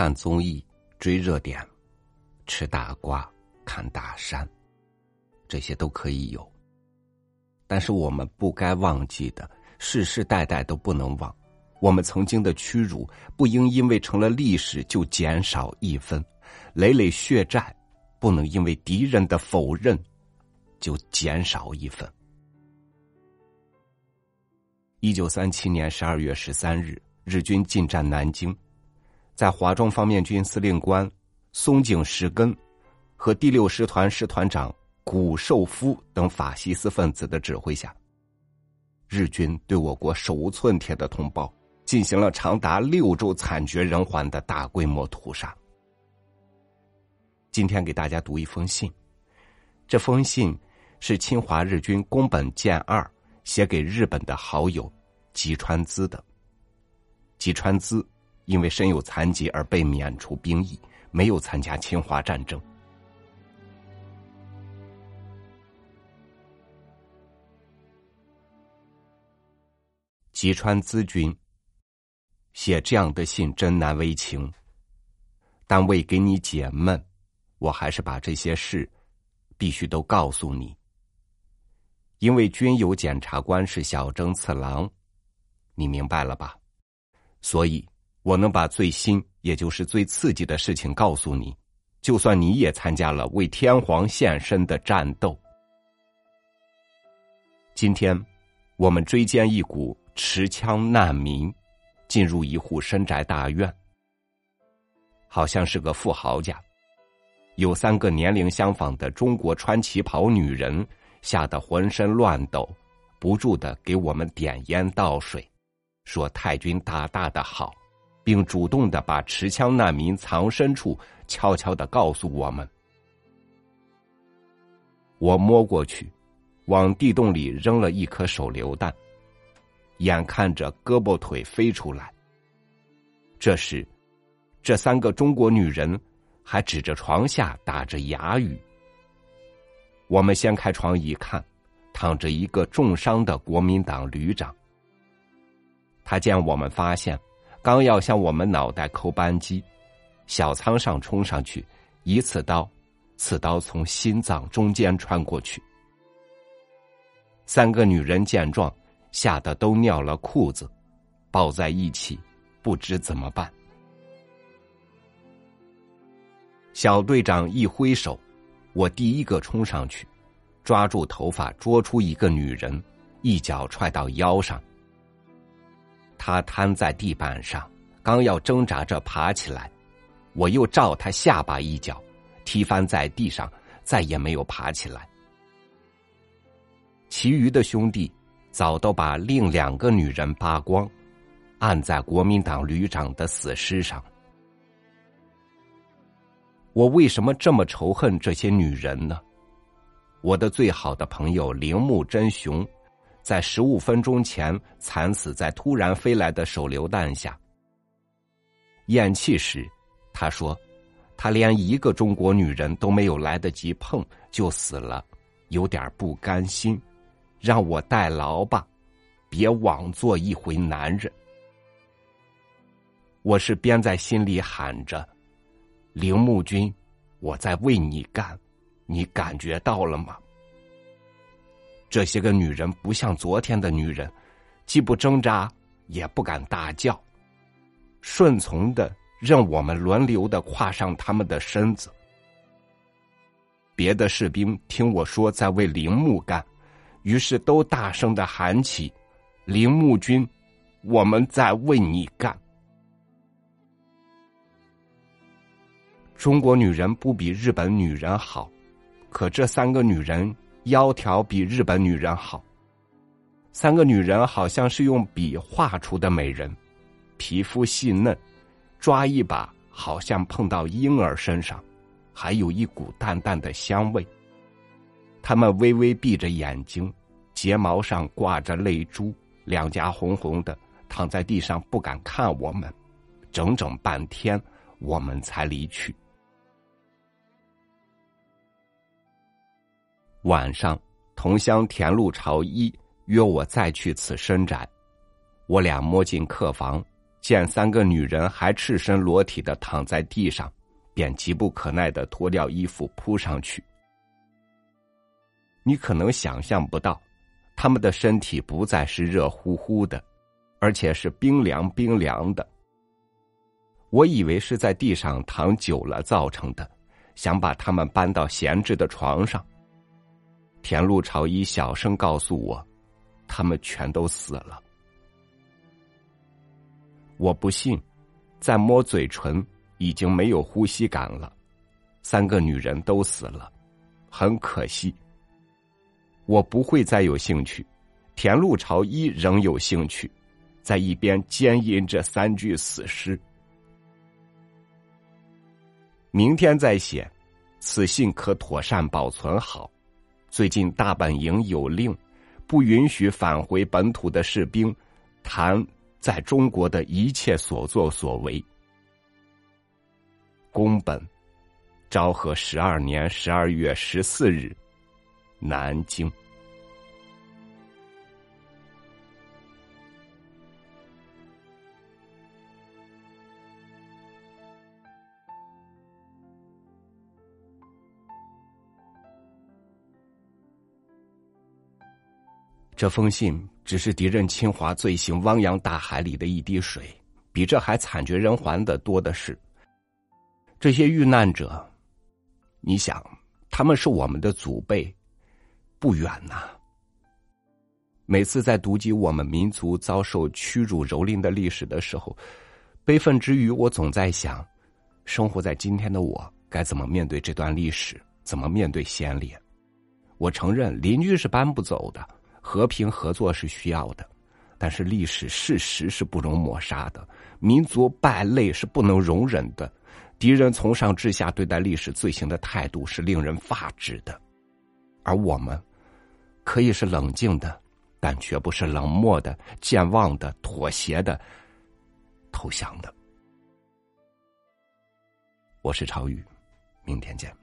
看综艺、追热点、吃大瓜、看大山，这些都可以有。但是我们不该忘记的，世世代代都不能忘。我们曾经的屈辱，不应因为成了历史就减少一分；累累血债，不能因为敌人的否认就减少一分。一九三七年十二月十三日，日军进占南京，在华中方面军司令官松井石根和第六师团师团长谷寿夫等法西斯分子的指挥下，日军对我国手无寸铁的同胞进行了长达六周惨绝人寰的大规模屠杀。今天给大家读一封信，这封信是侵华日军宫本健二。写给日本的好友吉川滋的。吉川滋因为身有残疾而被免除兵役，没有参加侵华战争。吉川滋君写这样的信真难为情，但为给你解闷，我还是把这些事必须都告诉你。因为军有检察官是小征次郎，你明白了吧？所以我能把最新，也就是最刺激的事情告诉你，就算你也参加了为天皇献身的战斗。今天，我们追歼一股持枪难民，进入一户深宅大院，好像是个富豪家，有三个年龄相仿的中国穿旗袍女人。吓得浑身乱抖，不住的给我们点烟倒水，说太君大大的好，并主动的把持枪难民藏身处悄悄的告诉我们。我摸过去，往地洞里扔了一颗手榴弹，眼看着胳膊腿飞出来。这时，这三个中国女人还指着床下打着哑语。我们掀开床一看，躺着一个重伤的国民党旅长。他见我们发现，刚要向我们脑袋扣扳机，小仓上冲上去，一刺刀，刺刀从心脏中间穿过去。三个女人见状，吓得都尿了裤子，抱在一起，不知怎么办。小队长一挥手。我第一个冲上去，抓住头发，捉出一个女人，一脚踹到腰上。他瘫在地板上，刚要挣扎着爬起来，我又照他下巴一脚，踢翻在地上，再也没有爬起来。其余的兄弟早都把另两个女人扒光，按在国民党旅长的死尸上。我为什么这么仇恨这些女人呢？我的最好的朋友铃木真雄，在十五分钟前惨死在突然飞来的手榴弹下。咽气时，他说：“他连一个中国女人都没有来得及碰就死了，有点不甘心，让我代劳吧，别枉做一回男人。”我是边在心里喊着。铃木君，我在为你干，你感觉到了吗？这些个女人不像昨天的女人，既不挣扎，也不敢大叫，顺从的任我们轮流的跨上他们的身子。别的士兵听我说在为铃木干，于是都大声的喊起：“铃木君，我们在为你干。”中国女人不比日本女人好，可这三个女人窈窕比日本女人好。三个女人好像是用笔画出的美人，皮肤细嫩，抓一把好像碰到婴儿身上，还有一股淡淡的香味。她们微微闭着眼睛，睫毛上挂着泪珠，两颊红红的，躺在地上不敢看我们，整整半天，我们才离去。晚上，同乡田路朝一约我再去此深宅。我俩摸进客房，见三个女人还赤身裸体的躺在地上，便急不可耐的脱掉衣服扑上去。你可能想象不到，他们的身体不再是热乎乎的，而且是冰凉冰凉的。我以为是在地上躺久了造成的，想把他们搬到闲置的床上。田路朝一小声告诉我，他们全都死了。我不信，再摸嘴唇，已经没有呼吸感了。三个女人都死了，很可惜。我不会再有兴趣。田路朝一仍有兴趣，在一边奸淫这三具死尸。明天再写，此信可妥善保存好。最近大本营有令，不允许返回本土的士兵谈在中国的一切所作所为。宫本，昭和十二年十二月十四日，南京。这封信只是敌人侵华罪行汪洋大海里的一滴水，比这还惨绝人寰的多的是。这些遇难者，你想，他们是我们的祖辈，不远呐。每次在读及我们民族遭受屈辱蹂躏的历史的时候，悲愤之余，我总在想，生活在今天的我该怎么面对这段历史，怎么面对先烈？我承认，邻居是搬不走的。和平合作是需要的，但是历史事实是不容抹杀的，民族败类是不能容忍的，敌人从上至下对待历史罪行的态度是令人发指的，而我们可以是冷静的，但绝不是冷漠的、健忘的、妥协的、投降的。我是超宇，明天见。